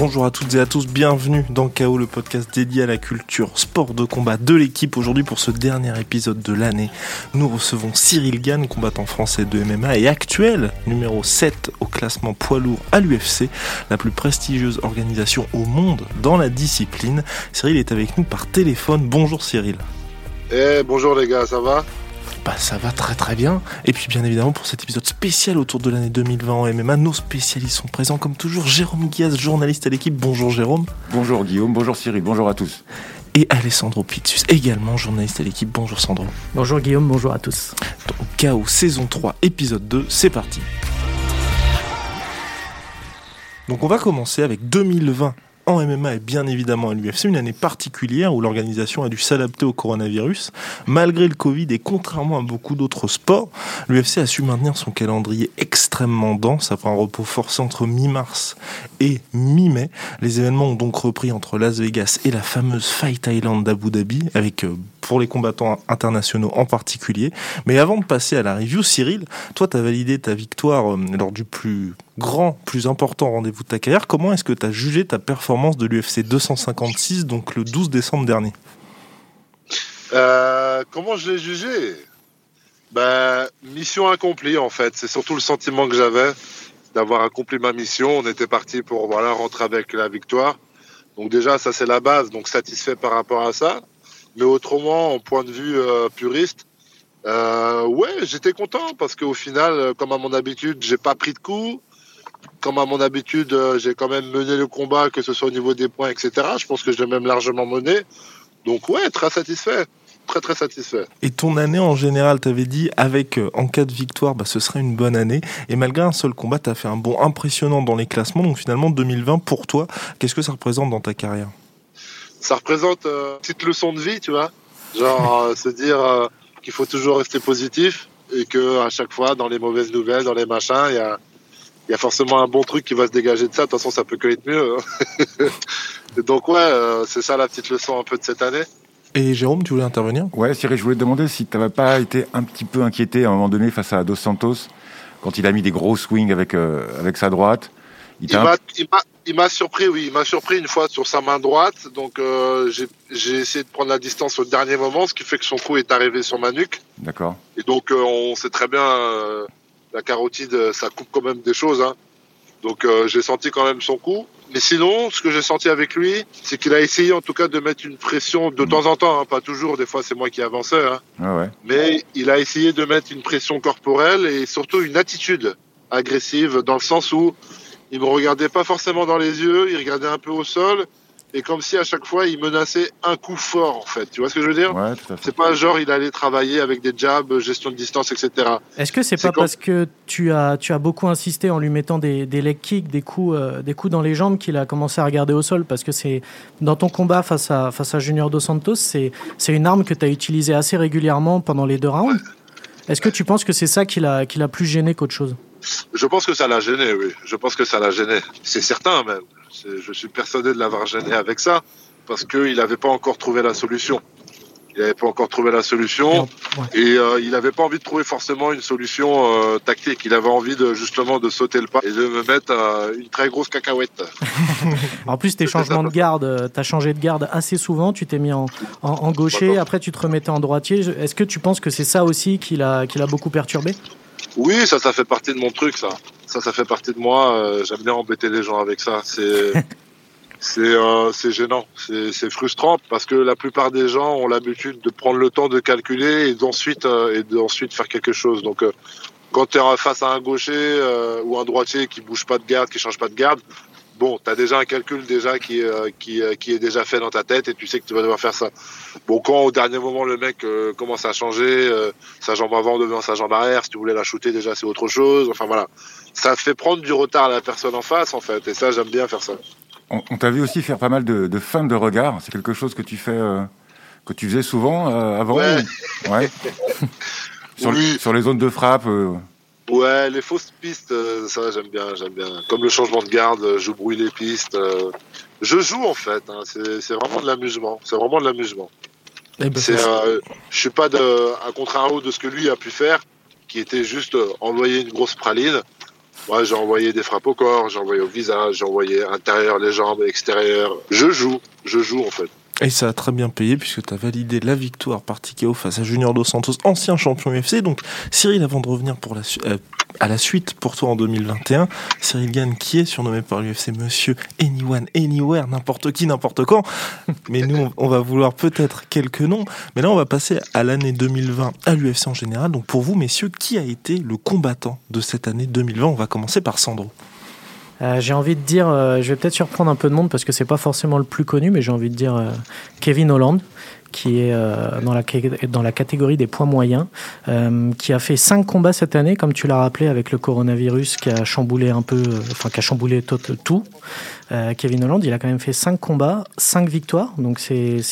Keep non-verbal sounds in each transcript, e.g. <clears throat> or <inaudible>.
Bonjour à toutes et à tous, bienvenue dans KO, le podcast dédié à la culture sport de combat de l'équipe. Aujourd'hui, pour ce dernier épisode de l'année, nous recevons Cyril Gann, combattant français de MMA et actuel numéro 7 au classement poids lourd à l'UFC, la plus prestigieuse organisation au monde dans la discipline. Cyril est avec nous par téléphone. Bonjour Cyril. Eh, bonjour les gars, ça va? Bah, ça va très très bien. Et puis bien évidemment pour cet épisode spécial autour de l'année 2020 en MMA, nos spécialistes sont présents comme toujours. Jérôme Guiaz, journaliste à l'équipe. Bonjour Jérôme. Bonjour Guillaume, bonjour Cyril, bonjour à tous. Et Alessandro Pizzus, également journaliste à l'équipe. Bonjour Sandro. Bonjour Guillaume, bonjour à tous. Donc KO saison 3, épisode 2, c'est parti. Donc on va commencer avec 2020 en MMA et bien évidemment à l'UFC, une année particulière où l'organisation a dû s'adapter au coronavirus. Malgré le Covid et contrairement à beaucoup d'autres sports, l'UFC a su maintenir son calendrier extrêmement dense après un repos forcé entre mi-mars et mi-mai. Les événements ont donc repris entre Las Vegas et la fameuse Fight Island d'Abu Dhabi avec euh, pour les combattants internationaux en particulier. Mais avant de passer à la review, Cyril, toi tu as validé ta victoire euh, lors du plus grand, plus important rendez-vous de ta carrière. Comment est-ce que tu as jugé ta performance de l'UFC 256, donc le 12 décembre dernier? Euh, Comment je l'ai jugé? Ben, Mission accomplie en fait. C'est surtout le sentiment que j'avais d'avoir accompli ma mission. On était parti pour voilà, rentrer avec la victoire. Donc déjà, ça c'est la base, donc satisfait par rapport à ça. Mais autrement, en point de vue euh, puriste, euh, ouais, j'étais content parce qu'au final, comme à mon habitude, j'ai pas pris de coups comme à mon habitude, euh, j'ai quand même mené le combat, que ce soit au niveau des points, etc. Je pense que je l'ai même largement mené. Donc ouais, très satisfait. Très très satisfait. Et ton année en général, t'avais dit avec euh, en cas de victoire, bah, ce serait une bonne année. Et malgré un seul combat, t'as fait un bond impressionnant dans les classements. Donc finalement, 2020 pour toi, qu'est-ce que ça représente dans ta carrière? Ça représente euh, une petite leçon de vie, tu vois. Genre <laughs> se dire qu'il faut toujours rester positif et que à chaque fois, dans les mauvaises nouvelles, dans les machins, il y a il y a forcément un bon truc qui va se dégager de ça. De toute façon, ça peut que être mieux. Hein. <laughs> Donc ouais, euh, c'est ça la petite leçon un peu de cette année. Et Jérôme, tu voulais intervenir? Ouais, Cyril, je voulais te demander si tu n'avais pas été un petit peu inquiété à un moment donné face à Dos Santos quand il a mis des gros swings avec, euh, avec sa droite. Il, m'a surpris, oui, il m'a surpris une fois sur sa main droite. Donc euh, j'ai essayé de prendre la distance au dernier moment, ce qui fait que son coup est arrivé sur ma nuque. D'accord. Et donc on sait très bien la carotide, euh, ça coupe quand même des choses. Hein. Donc euh, j'ai senti quand même son coup. Mais sinon, ce que j'ai senti avec lui, c'est qu'il a essayé en tout cas de mettre une pression de temps en temps, hein, pas toujours. Des fois, c'est moi qui avançais. Hein. Ah ouais. Mais il a essayé de mettre une pression corporelle et surtout une attitude agressive dans le sens où il me regardait pas forcément dans les yeux, il regardait un peu au sol et comme si à chaque fois il menaçait un coup fort en fait. Tu vois ce que je veux dire? Ouais, C'est pas genre il allait travailler avec des jabs, gestion de distance, etc. Est-ce que c'est pas parce que tu as tu as beaucoup insisté en lui mettant des, des leg kicks, des coups euh, des coups dans les jambes qu'il a commencé à regarder au sol? Parce que c'est dans ton combat face à face à Junior dos Santos, c'est c'est une arme que tu as utilisée assez régulièrement pendant les deux rounds. Est-ce que tu penses que c'est ça qui l'a qui l'a plus gêné qu'autre chose? Je pense que ça l'a gêné, oui. Je pense que ça l'a gêné. C'est certain même. Je suis persuadé de l'avoir gêné avec ça parce qu'il n'avait pas encore trouvé la solution. Il n'avait pas encore trouvé la solution et euh, il n'avait pas envie de trouver forcément une solution euh, tactique. Il avait envie de justement de sauter le pas et de me mettre euh, une très grosse cacahuète. <laughs> en plus, tes changements de garde, tu as changé de garde assez souvent. Tu t'es mis en, en, gaucher, après tu te remettais en droitier. Est-ce que tu penses que c'est ça aussi qui l'a qui l'a beaucoup perturbé? Oui, ça, ça fait partie de mon truc, ça. Ça, ça fait partie de moi. J'aime bien embêter les gens avec ça. C'est <laughs> c'est euh, gênant, c'est frustrant parce que la plupart des gens ont l'habitude de prendre le temps de calculer et d'ensuite euh, et d'ensuite faire quelque chose. Donc euh, quand tu es face à un gaucher euh, ou un droitier qui bouge pas de garde, qui change pas de garde, bon, tu as déjà un calcul déjà qui qui qui est déjà fait dans ta tête et tu sais que tu vas devoir faire ça. Bon, quand au dernier moment le mec commence à changer, sa jambe avant devient sa jambe arrière, si tu voulais la shooter déjà c'est autre chose. Enfin voilà, ça fait prendre du retard à la personne en face en fait et ça j'aime bien faire ça. On, t'a vu aussi faire pas mal de, de feintes de regard. C'est quelque chose que tu fais, euh, que tu faisais souvent euh, avant. Ouais. ouais. <laughs> sur, sur, les zones de frappe. Euh. Ouais, les fausses pistes, ça j'aime bien, j'aime bien. Comme le changement de garde, je brouille les pistes. je joue en fait. Hein. c'est vraiment de l'amusement. C'est vraiment de l'amusement. Eh ben, je suis pas de, à contrario de ce que lui a pu faire, qui était juste envoyer une grosse praline. Moi, j'ai envoyé des frappes au corps, j'ai envoyé au visage, j'ai envoyé intérieur, les jambes, extérieur. Je joue, je joue en fait. Et ça a très bien payé puisque tu as validé la victoire par TKO face à Junior Dos Santos, ancien champion UFC. Donc Cyril, avant de revenir euh, à la suite pour toi en 2021, Cyril Gann qui est surnommé par l'UFC Monsieur Anyone, Anywhere, n'importe qui, n'importe quand. Mais nous, on va vouloir peut-être quelques noms. Mais là, on va passer à l'année 2020 à l'UFC en général. Donc pour vous, messieurs, qui a été le combattant de cette année 2020 On va commencer par Sandro. Euh, j'ai envie de dire, euh, je vais peut-être surprendre un peu de monde parce que c'est pas forcément le plus connu, mais j'ai envie de dire euh, Kevin Holland, qui est dans, la, dans la catégorie des poids moyens, qui a fait cinq combats cette année, comme tu l'as rappelé, avec le coronavirus qui a chamboulé un peu, enfin qui a chamboulé tout. Kevin Holland, il a quand même fait cinq combats, cinq victoires, donc c'est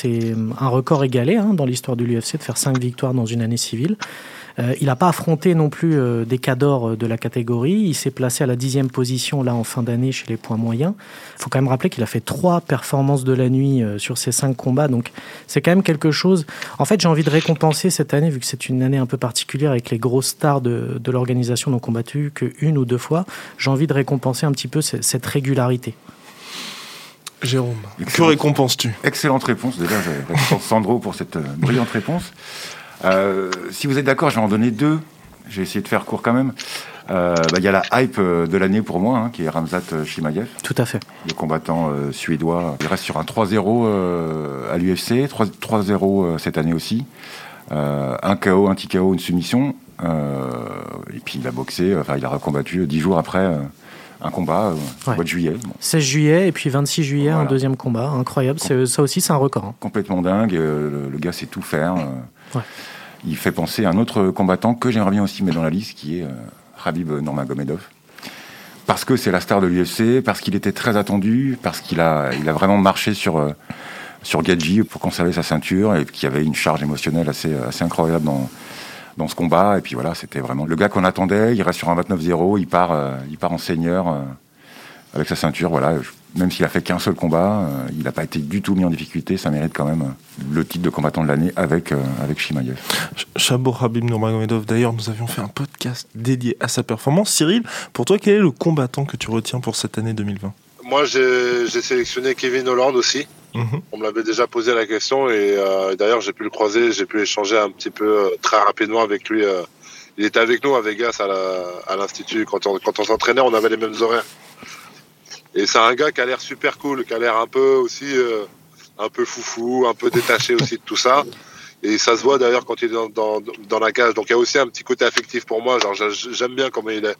un record égalé hein, dans l'histoire de l'UFC de faire cinq victoires dans une année civile. Euh, il n'a pas affronté non plus euh, des cadors euh, de la catégorie. Il s'est placé à la dixième position là en fin d'année chez les points moyens. Il faut quand même rappeler qu'il a fait trois performances de la nuit sur ses cinq combats. Donc c'est quand même quelque chose. En fait, j'ai envie de récompenser cette année, vu que c'est une année un peu particulière avec les grosses stars de, de l'organisation n'ont combattu qu'une ou deux fois. J'ai envie de récompenser un petit peu cette régularité. Jérôme, que récompenses-tu? Excellente réponse. Déjà, je Sandro pour cette brillante réponse. Euh, si vous êtes d'accord, je vais en donner deux. J'ai essayé de faire court quand même. Euh, bah, il y a la hype euh, de l'année pour moi, hein, qui est Ramzat Shimaev. Tout à fait. Le combattant suédois. Il reste sur un 3-0 à l'UFC, 3-0 cette année aussi. un KO, un TKO, une soumission. et puis il a boxé, enfin il a recombattu dix jours après un combat au mois de juillet. 16 juillet et puis 26 juillet, un deuxième combat. Incroyable. Ça aussi, c'est un record. Hein. Complètement dingue. Le, gars sait tout faire. Il fait penser à un autre combattant que j'aimerais bien aussi mettre dans la liste, qui est euh, Habib Nurmagomedov. Parce que c'est la star de l'UFC, parce qu'il était très attendu, parce qu'il a, il a vraiment marché sur, euh, sur Gadji pour conserver sa ceinture et qu'il y avait une charge émotionnelle assez, assez incroyable dans, dans ce combat. Et puis voilà, c'était vraiment le gars qu'on attendait. Il reste sur un 29-0, il part, euh, il part en seigneur avec sa ceinture. Voilà, même s'il a fait qu'un seul combat, euh, il n'a pas été du tout mis en difficulté. Ça mérite quand même euh, le titre de combattant de l'année avec, euh, avec Shimaev. Chabot Habib Nurmagomedov, d'ailleurs, nous avions fait un podcast dédié à sa performance. Cyril, pour toi, quel est le combattant que tu retiens pour cette année 2020 Moi, j'ai sélectionné Kevin Holland aussi. Mhm. On me l'avait déjà posé la question et d'ailleurs, j'ai pu le croiser, j'ai pu échanger un petit peu très rapidement avec lui. il était avec nous à Vegas à l'Institut. Quand on, quand on s'entraînait, on avait les mêmes horaires. Et c'est un gars qui a l'air super cool, qui a l'air un peu aussi euh, un peu foufou, un peu détaché aussi de tout ça. Et ça se voit d'ailleurs quand il est dans, dans, dans, la cage. Donc il y a aussi un petit côté affectif pour moi. Genre j'aime bien comment il est.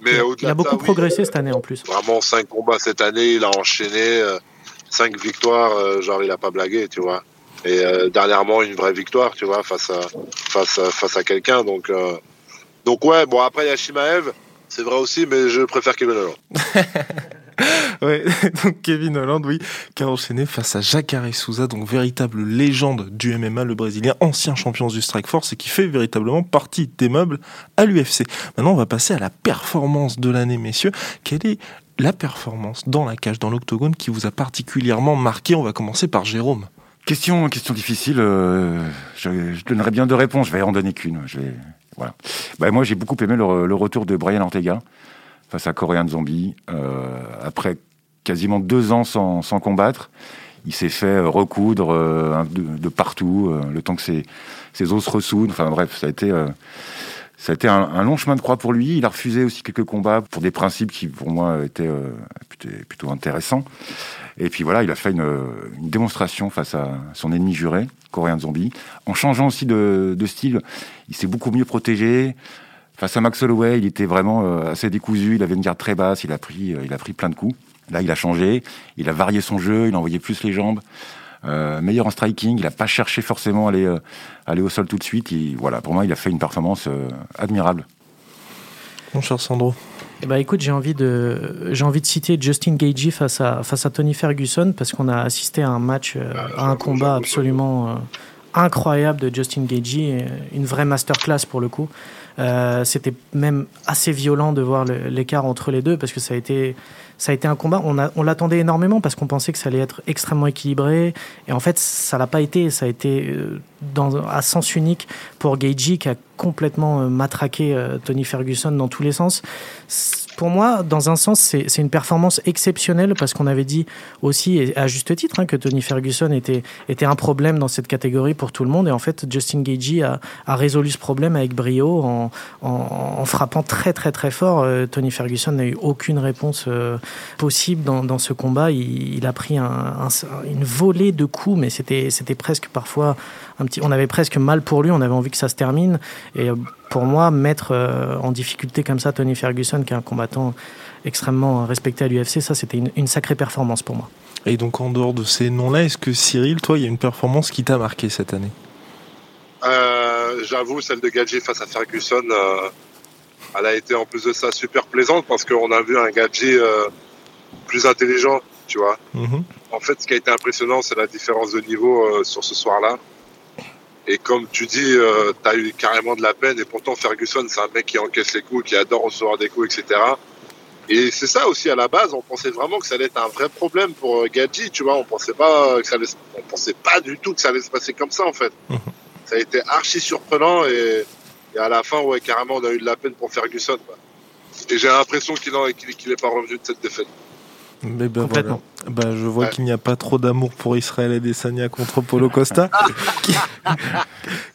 Mais il a beaucoup progressé cette année en plus. Vraiment cinq combats cette année, il a enchaîné euh, cinq victoires. Euh, genre il a pas blagué, tu vois. Et dernièrement une vraie victoire, tu vois, face à face à, face à quelqu'un. Donc donc ouais. Bon après il y a Shimaev. C'est vrai aussi, mais je préfère Kevin Holland. <laughs> <laughs> ouais, <laughs> donc Kevin Holland, oui, qui a enchaîné face à Jacare Souza, donc véritable légende du MMA, le Brésilien, ancien champion du Strike Force et qui fait véritablement partie des meubles à l'UFC. Maintenant, on va passer à la performance de l'année, messieurs. Quelle est la performance dans la cage, dans l'octogone, qui vous a particulièrement marqué? On va commencer par Jérôme. Question, difficile. Euh, je, donnerai bien deux réponses. Je vais en donner qu'une. Je voilà. Bah, moi, j'ai beaucoup aimé le, le, retour de Brian Ortega face à Korean Zombie. Euh, après quasiment deux ans sans, sans combattre, il s'est fait euh, recoudre euh, de, partout, le temps que ses, ses, os se ressoudent. Enfin bref, ça a été, ça a été un, long chemin de croix pour lui. Il a refusé aussi quelques combats pour des principes qui, pour moi, étaient plutôt, plutôt intéressants. Et puis voilà, il a fait une, une, démonstration face à son ennemi juré, Korean Zombie, en changeant aussi de, de style. Il s'est beaucoup mieux protégé. Face à Max Holloway, il était vraiment euh, assez décousu, il avait une garde très basse, il a pris, euh, il a pris plein de coups. Là, il a changé, il a varié son jeu, il a envoyé plus les jambes. Euh, meilleur en striking, il n'a pas cherché forcément à aller, aller au sol tout de suite. voilà, pour moi, il a fait une performance admirable. Mon cher Sandro. Eh ben, écoute, j'ai envie de j'ai envie de citer Justin Gagey face à face à Tony Ferguson parce qu'on a assisté à un match, à un combat absolument incroyable de Justin Gagey, une vraie masterclass pour le coup. Euh, c'était même assez violent de voir l'écart entre les deux parce que ça a été, ça a été un combat. On, on l'attendait énormément parce qu'on pensait que ça allait être extrêmement équilibré. Et en fait, ça l'a pas été. Ça a été euh, dans, à sens unique pour Gagey qui a complètement euh, matraqué Tony Ferguson dans tous les sens. Pour moi, dans un sens, c'est une performance exceptionnelle parce qu'on avait dit aussi, et à juste titre, hein, que Tony Ferguson était, un problème dans cette catégorie pour tout le monde. Et en fait, Justin Gagey a, résolu ce problème avec brio en, frappant très très très fort. Euh, Tony Ferguson n'a eu aucune réponse possible dans, ce combat. Il, a pris un, un, une volée de coups, mais c'était presque parfois un petit. On avait presque mal pour lui. On avait envie que ça se termine. Et euh, pour moi, mettre euh, en difficulté comme ça Tony Ferguson, qui est un combattant extrêmement respecté à l'UFC, ça c'était une, une, sacrée performance pour moi. Et donc en dehors de ces noms-là, est-ce que Cyril, toi, il y a une performance qui t'a marqué cette année? Euh, J'avoue, celle de Gadji face à Ferguson, euh, elle a été en plus de ça super plaisante parce qu'on a vu un Gadji euh, plus intelligent, tu vois. Mm -hmm. En fait, ce qui a été impressionnant, c'est la différence de niveau sur ce soir-là. Et comme tu dis, euh, tu as eu carrément de la peine. Et pourtant, Ferguson, c'est un mec qui encaisse les coups, qui adore recevoir des coups, etc. Et c'est ça aussi à la base. On pensait vraiment que ça allait être un vrai problème pour Gadji. Tu vois, on pensait pas que ça allait, on pensait pas du tout que ça allait se passer comme ça en fait. Mmh. Ça a été archi surprenant et, et, à la fin, ouais, carrément, on a eu de la peine pour Ferguson. Quoi. Et j'ai l'impression qu'il n'est qu pas revenu de cette défaite. Mais ben voilà. Ben, je vois qu'il n'y a pas trop d'amour pour Israël et Desania contre Polo Costa, <laughs> qui,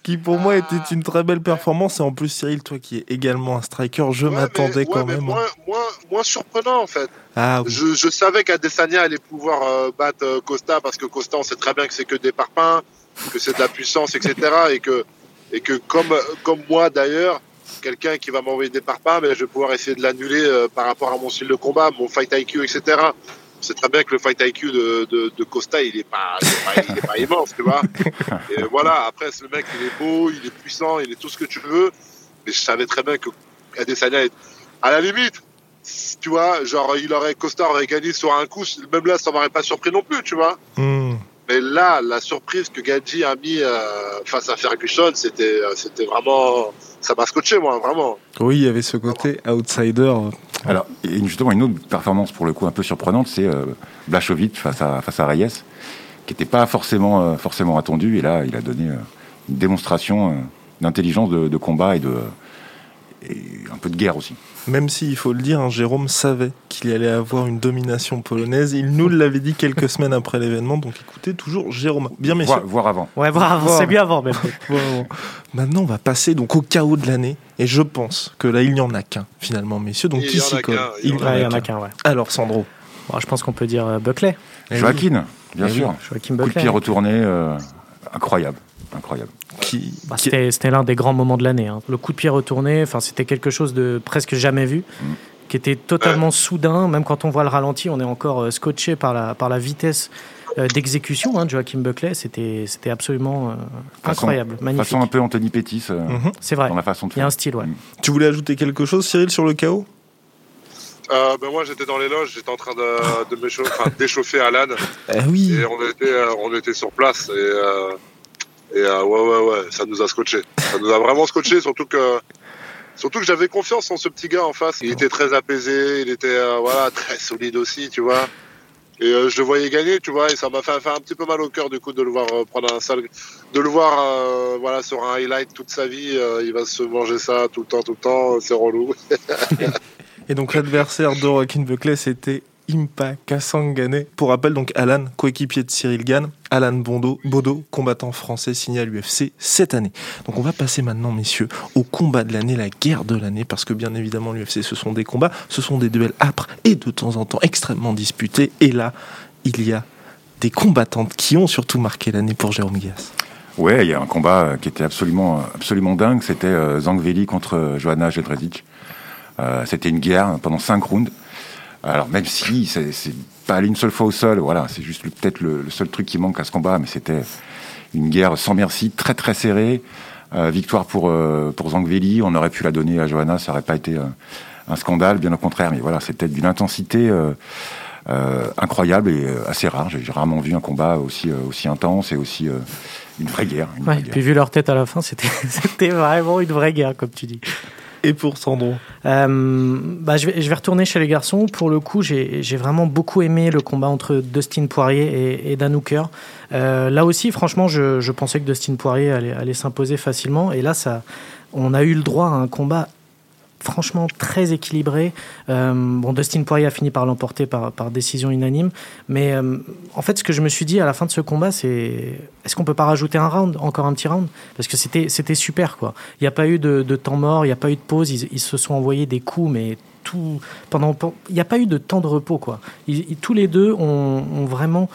qui, pour moi était une très belle performance. Et en plus, Cyril, toi qui es également un striker, je ouais, m'attendais quand même. Moins, moins, moins, surprenant en fait. Ah, oui. je, je, savais qu'Adesanya allait pouvoir euh, battre euh, Costa parce que Costa, on sait très bien que c'est que des parpaings, que c'est de la puissance, etc. <laughs> et que, et que comme, comme moi d'ailleurs, quelqu'un qui va m'envoyer des parpaings, mais je vais pouvoir essayer de l'annuler euh, par rapport à mon style de combat, mon fight IQ, etc. C'est très bien que le fight IQ de, de, de Costa, il est pas, il est pas, il est pas immense, tu vois. <laughs> Et voilà, après, ce mec, il est beau, il est puissant, il est tout ce que tu veux. Mais je savais très bien que Adesanya est, à la limite, tu vois, genre, il aurait, Costa aurait gagné sur un coup, même là, ça m'aurait pas surpris non plus, tu vois. Mm. Mais là, la surprise que Gadji a mis euh, face à Ferguson, c'était, c'était vraiment, ça m'a scotché, moi, vraiment. Oui, il y avait ce côté outsider. Alors, et justement, une autre performance pour le coup un peu surprenante, c'est euh, Blachowicz face à, face à Reyes, qui n'était pas forcément, euh, forcément attendu. Et là, il a donné euh, une démonstration d'intelligence de, de, combat et, de, et un peu de guerre aussi. Même s'il si, faut le dire, hein, Jérôme savait qu'il allait avoir une domination polonaise. Il nous l'avait dit quelques <laughs> semaines après l'événement. Donc écoutez toujours Jérôme. Bien, messieurs. Voir, voir avant. Ouais, voir avant. C'est bien avant, même. <laughs> Maintenant, on va passer donc au chaos de l'année. Et je pense que là, il n'y en a qu'un, finalement, messieurs. Donc, il qui s'y colle Il y en a qu'un, ouais. Alors, Sandro bon, Je pense qu'on peut dire euh, Buckley. Et Joaquin, oui. bien et sûr. Joaquin Coup de pied retourné, euh, incroyable. Incroyable. Qui, bah, qui... C'était l'un des grands moments de l'année. Hein. Le coup de pied retourné, c'était quelque chose de presque jamais vu. Mm qui était totalement soudain. Même quand on voit le ralenti, on est encore scotché par la, par la vitesse d'exécution hein, de Joachim Buckley. C'était absolument euh, incroyable, façon, magnifique. Façon un peu Anthony Pettis. Euh, mm -hmm. C'est vrai. Dans la façon de Il y a un style, ouais. Tu voulais ajouter quelque chose, Cyril, sur le chaos? Euh, ben moi j'étais dans les loges, j'étais en train de, de enfin, d'échauffer Alan. <laughs> Eh oui. Et on était, on était sur place et, et ouais ouais ouais, ça nous a scotché. Ça nous a vraiment scotché, surtout que Surtout que j'avais confiance en ce petit gars en face. Il était très apaisé, il était euh, voilà très solide aussi, tu vois. Et euh, je le voyais gagner, tu vois, et ça m'a fait, fait, un petit peu mal au cœur du coup de le voir euh, prendre un sale, de le voir euh, voilà sur un highlight toute sa vie. il va se manger ça tout le temps, tout le temps, c'est relou. <laughs> et donc l'adversaire de Joaquin Buckley, c'était Impa Kassangane. Pour rappel, donc Alan, coéquipier de Cyril Gann, Alan Bondo, Bodo, combattant français signé à l'UFC cette année. Donc on va passer maintenant, messieurs, au combat de l'année, la guerre de l'année, parce que bien évidemment l'UFC, ce sont des combats, ce sont des duels âpres et de temps en temps extrêmement disputés. Et là, il y a des combattantes qui ont surtout marqué l'année pour Jérôme Guias. Ouais, il y a un combat qui était absolument, absolument dingue. C'était euh, Zangveli contre Johanna Jedrzejczyk. Euh, C'était une guerre pendant cinq rounds. Alors même si c'est pas allé une seule fois au sol, voilà, c'est juste peut-être le, le, seul truc qui manque à ce combat, mais c'était une guerre sans merci, très très serrée. Euh, victoire pour euh, pour Zangveli, on aurait pu la donner à Johanna, ça aurait pas été euh, un scandale, bien au contraire. Mais voilà, c'était d'une intensité euh, incroyable et assez rare. J'ai rarement vu un combat aussi aussi intense et aussi une vraie guerre. Une ouais, vraie puis guerre. vu leur tête à la fin, c'était <laughs> c'était vraiment une vraie guerre, comme tu dis. Et pour Sandro euh, bah, je, vais, retourner chez les garçons. Pour le coup, j'ai vraiment beaucoup aimé le combat entre Dustin Poirier et, et. Euh, là aussi, franchement, je, je, pensais que Dustin Poirier allait, allait s'imposer facilement. Et là, ça, on a eu le droit à un combat franchement très équilibré. Euh, bon, Dustin Poirier a fini par l'emporter par, décision unanime. Mais euh, en fait, ce que je me suis dit à la fin de ce combat, c'est est-ce qu'on peut pas rajouter un round, encore un petit round? Parce que c'était, super, quoi. Il n'y a pas eu de, temps mort, il n'y a pas eu de pause. Ils, se sont envoyés des coups, mais tout pendant. Il n'y a pas eu de temps de repos, quoi. Tous les deux ont, vraiment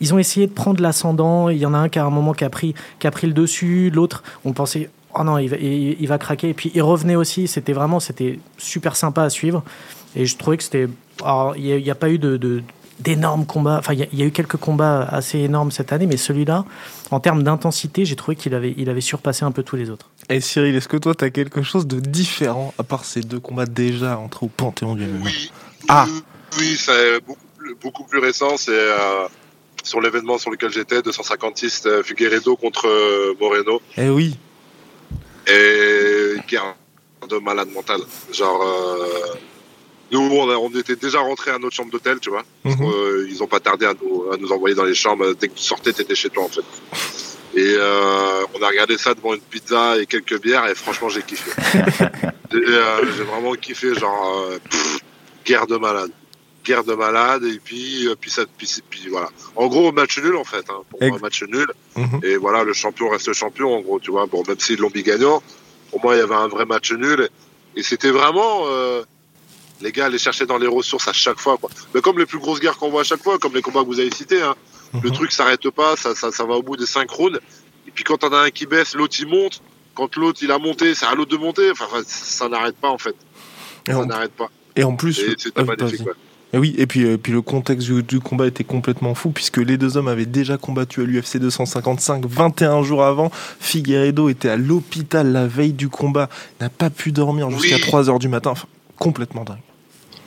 ils ont essayé de prendre l'ascendant. Il y en a un qui a un moment qui a pris, qui a pris le dessus, l'autre, on pensait, oh non, il va, il, il va, craquer. Et puis il revenait aussi. C'était vraiment, c'était super sympa à suivre. Et je trouvais que c'était, il n'y a, a, pas eu de, de d'énormes combats. Enfin, il y, y, a eu quelques combats assez énormes cette année, mais celui-là, en termes d'intensité, j'ai trouvé qu'il avait, il avait surpassé un peu tous les autres. Et Cyril, est-ce que toi, tu as quelque chose de différent, à part ces deux combats déjà entrés au Panthéon du MMA Oui. Ah Oui, c'est beaucoup, beaucoup, plus récent. C'est euh, sur l'événement sur lequel j'étais, 256 Figueredo contre euh, Moreno. Eh oui. Et guerre de malade mental. Genre, euh, nous, on, a, on, était déjà rentrés à notre chambre d'hôtel, tu vois. -hmm. euh, ils ont pas tardé à nous, à nous, envoyer dans les chambres. Dès que tu sortais, t'étais chez toi, en fait. Et euh, on a regardé ça devant une pizza et quelques bières, et franchement, j'ai kiffé. <laughs> j'ai vraiment kiffé, genre, pff, guerre de malade guerre de malade et puis puis ça puis, puis voilà. En gros match nul en fait hein, pour moi, match nul. -hmm. et voilà le champion reste le champion en gros tu vois. Bon même l'ont mis gagnant pour moi il y avait un vrai match nul. Et c'était vraiment euh, les gars allaient chercher dans les ressources à chaque fois quoi. Mais comme les plus grosses guerres qu'on voit à chaque fois comme les combats que vous avez cités hein, -hmm. le truc s'arrête pas ça, ça ça va au bout des cinq rounds. Et puis quand on a un qui baisse l'autre il monte. Quand l'autre il a monté c'est à l'autre de monter. Enfin ça n'arrête pas en fait. Et ça on... n'arrête pas. et en plus ah, magnifique ouais. Et oui, et puis, et puis le contexte du, du, combat était complètement fou puisque les deux hommes avaient déjà combattu à l'UFC 255 21 jours avant. Figueredo était à l'hôpital la veille du combat, n'a pas pu dormir jusqu'à oui. 3 heures du matin. Enfin, complètement dingue.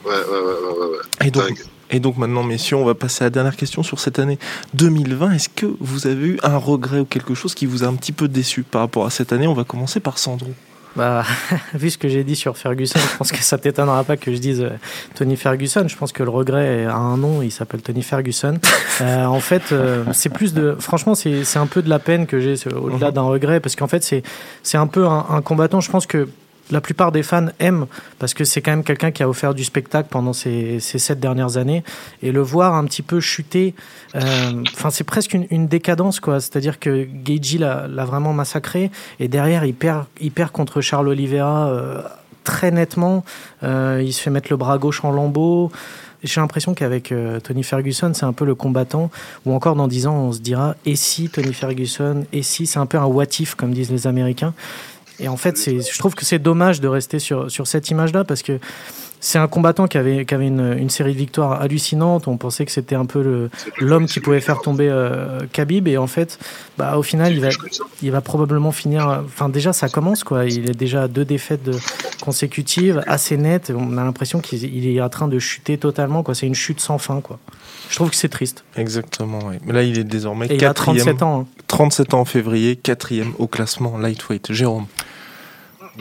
Ouais, ouais, ouais, ouais, ouais. Et donc, et donc maintenant, messieurs, on va passer à la dernière question sur cette année 2020. Est-ce que vous avez eu un regret ou quelque chose qui vous a un petit peu déçu par rapport à cette année? On va commencer par Sandro. Bah, <laughs> vu ce que j'ai dit sur Ferguson, je pense que ça t'étonnera pas que je dise euh, Tony Ferguson. Je pense que le regret a un nom, il s'appelle Tony Ferguson. <laughs> Euh, en fait, euh, c'est plus de, franchement, c'est un peu de la peine que j'ai au-delà d'un regret, parce qu'en fait, c'est un peu un, un combattant. Je pense que la plupart des fans aiment parce que c'est quand même quelqu'un qui a offert du spectacle pendant ces, ces, sept dernières années. Et le voir un petit peu chuter enfin euh, c'est presque une, décadence quoi. C'est à dire que Geiji l'a vraiment massacré et derrière il perd, il perd contre Charles Oliveira euh, très nettement. Euh, il se fait mettre le bras gauche en lambeaux. J'ai l'impression qu'avec Tony Ferguson, c'est un peu le combattant, ou encore dans 10 ans, on se dira, et si Tony Ferguson, et si, c'est un peu un what if, comme disent les Américains. Et en fait, je trouve que c'est dommage de rester sur, sur cette image-là parce que c'est un combattant qui avait, qui avait une, une, série de victoires hallucinantes. On pensait que c'était un peu l'homme qui pouvait faire tomber euh, Khabib. Et en fait, bah, au final, il va, il va probablement finir. Enfin, déjà, ça commence. quoi. Il est déjà à deux défaites de, consécutives, assez nettes. On a l'impression qu'il est en train de chuter totalement. quoi. C'est une chute sans fin. quoi. Je trouve que c'est triste. Exactement. Oui. Mais là, il est désormais Et 37 ans. Hein. 37 ans en février, quatrième au classement lightweight. Jérôme.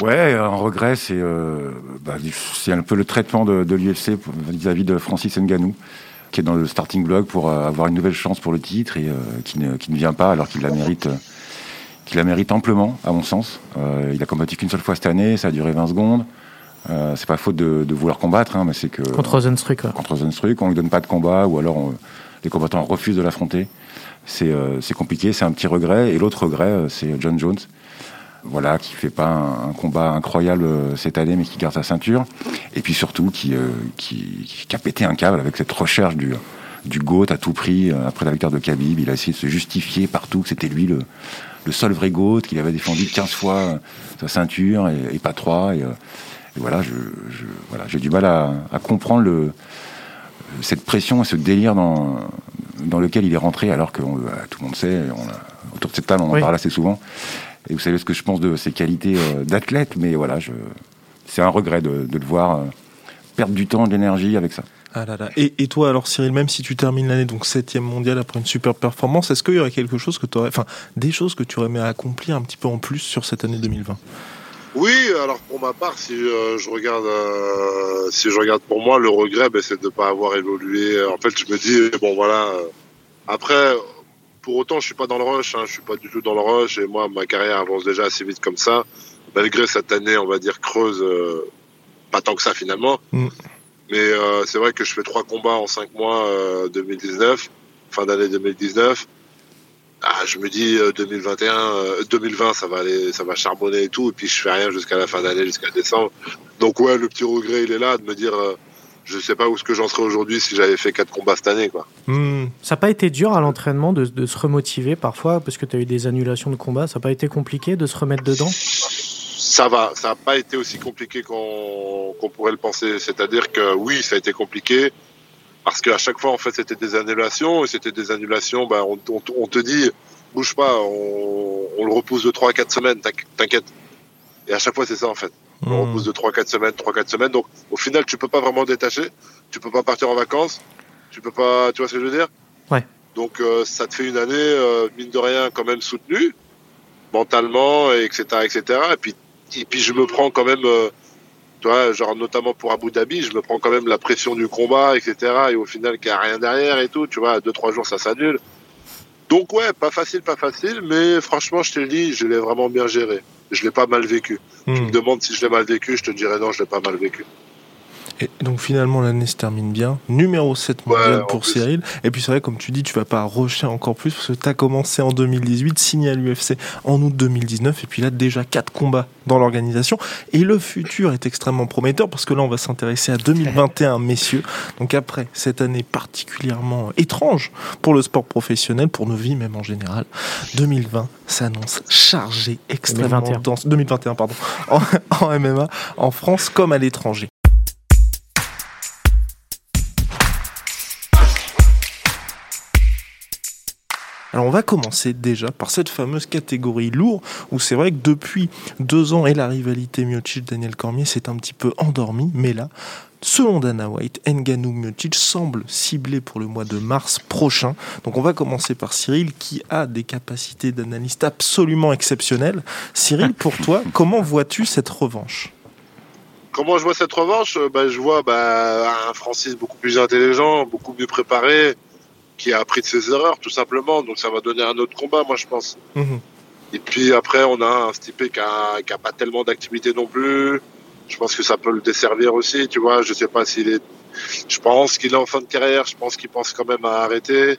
Ouais, un regret, c'est euh, bah, un peu le traitement de, de l'UFC vis-à-vis de Francis Ngannou, qui est dans le starting block pour euh, avoir une nouvelle chance pour le titre et euh, qui, ne, qui, ne, vient pas alors qu'il la mérite, qu'il la mérite amplement, à mon sens. Euh, il a combattu qu'une seule fois cette année, ça a duré 20 secondes. Euh, c'est pas faute de, de vouloir combattre, hein, mais c'est que contre Rosenstruck, ouais. contre Rosenstruck, on lui donne pas de combat ou alors on, les combattants refusent de l'affronter. C'est compliqué, c'est un petit regret. Et l'autre regret, c'est John Jones voilà, qui fait pas un, un, combat incroyable cette année, mais qui garde sa ceinture, et puis surtout qui, euh, qui, qui, a pété un câble avec cette recherche du, du GOAT à tout prix après la victoire de Khabib. Il a essayé de se justifier partout que c'était lui le, le seul vrai GOAT, qu'il avait défendu 15 fois sa ceinture et, et pas trois. Et, et voilà, je, je voilà, j'ai du mal à, à comprendre le, cette pression et ce délire dans, dans lequel il est rentré, alors que on, tout le monde sait, on a, autour de cette table, on en oui. parle assez souvent. Et vous savez ce que je pense de ses qualités euh, d'athlète, mais voilà, je... c'est un regret de, de, le voir euh, perdre du temps, de l'énergie avec ça. Ah là là. Et, et, toi alors Cyril, même si tu termines l'année donc septième mondial après une super performance, est-ce qu'il y aurait quelque chose que tu aurais, enfin des choses que tu aurais aimé accomplir un petit peu en plus sur cette année 2020 Oui, alors pour ma part, si euh, je regarde, euh, si je regarde pour moi, le regret, ben, c'est de ne pas avoir évolué. En fait, je me dis bon voilà. euh, après, pour autant, je suis pas dans le rush. Hein, je suis pas du tout dans le rush. Et moi, ma carrière avance déjà assez vite comme ça, malgré cette année, on va dire creuse, euh, pas tant que ça finalement. Mm. Mais euh, c'est vrai que je fais trois combats en cinq mois euh, 2019, fin d'année 2019. Ah, je me dis euh, 2021, euh, 2020, ça va aller, ça va charbonner et tout, et puis je fais rien jusqu'à la fin d'année, jusqu'à décembre. Donc ouais, le petit regret, il est là de me dire, euh, je sais pas où ce que j'en serais aujourd'hui si j'avais fait quatre combats cette année, quoi. Hmm. Ça n'a pas été dur à l'entraînement de, de se remotiver parfois parce que tu as eu des annulations de combat. Ça n'a pas été compliqué de se remettre dedans? Ça va, ça n'a pas été aussi compliqué qu'on qu'on pourrait le penser. C'est-à-dire que oui, ça a été compliqué parce qu'à chaque fois, en fait, c'était des annulations et c'était des annulations. Ben, on, on- on te dit, bouge pas, on, on le repousse de 3 à 4 semaines, t'inqui- t'inquiète. Et à chaque fois, c'est ça en fait. On le Hmm. repousse de 3 à 4 semaines, 3 4 semaines. Donc au final, tu peux pas vraiment détacher. Tu peux pas partir en vacances. Tu peux pas, tu vois ce que je veux dire? Ouais. Donc euh, ça te fait une année, euh, mine de rien, quand même soutenue mentalement, et etc., etc. Et puis, et puis je me prends quand même, euh, tu vois, genre notamment pour Abu Dhabi, je me prends quand même la pression du combat, etc. Et au final, qu'il n'y a rien derrière et tout, tu vois, deux trois jours, ça s'annule. Donc ouais, pas facile, pas facile, mais franchement, je te le dis, je l'ai vraiment bien géré. Je l'ai pas mal vécu. Tu Hmm. me demandes si je l'ai mal vécu, je te dirais non, je l'ai pas mal vécu. Et donc finalement l'année se termine bien. Numéro 7 mondial Ouais, pour plus. Cyril. Et puis c'est vrai, comme tu dis, tu vas pas rusher encore plus parce que tu as commencé en 2018, signé à l'UFC en août 2019. Et puis là, déjà 4 combats dans l'organisation. Et le futur est extrêmement prometteur parce que là, on va s'intéresser à 2021, messieurs. Donc après cette année particulièrement étrange pour le sport professionnel, pour nos vies même en général, 2020 s'annonce chargé, extrêmement 2021. dense. 2021, pardon. En, en MMA, en France comme à l'étranger. Alors on va commencer déjà par cette fameuse catégorie lourd où c'est vrai que depuis deux ans et la rivalité Miocic-Daniel Cormier s'est un petit peu endormie, mais là, selon Dana White, Nganou Miocic semble ciblé pour le mois de mars prochain. Donc on va commencer par Cyril qui a des capacités d'analyste absolument exceptionnelles. Cyril, pour <laughs> toi, comment vois-tu cette revanche? Comment je vois cette revanche? Euh, bah, Je vois bah, un Francis beaucoup plus intelligent, beaucoup mieux préparé, qui a appris de ses erreurs, tout simplement. Donc ça va donner un autre combat, moi, je pense. Mhm. Et puis après, on a un Stipe qui a, qui a pas tellement d'activité non plus. Je pense que ça peut le desservir aussi, tu vois. Je sais pas s'il est. Je pense qu'il est en fin de carrière. Je pense qu'il pense quand même à arrêter.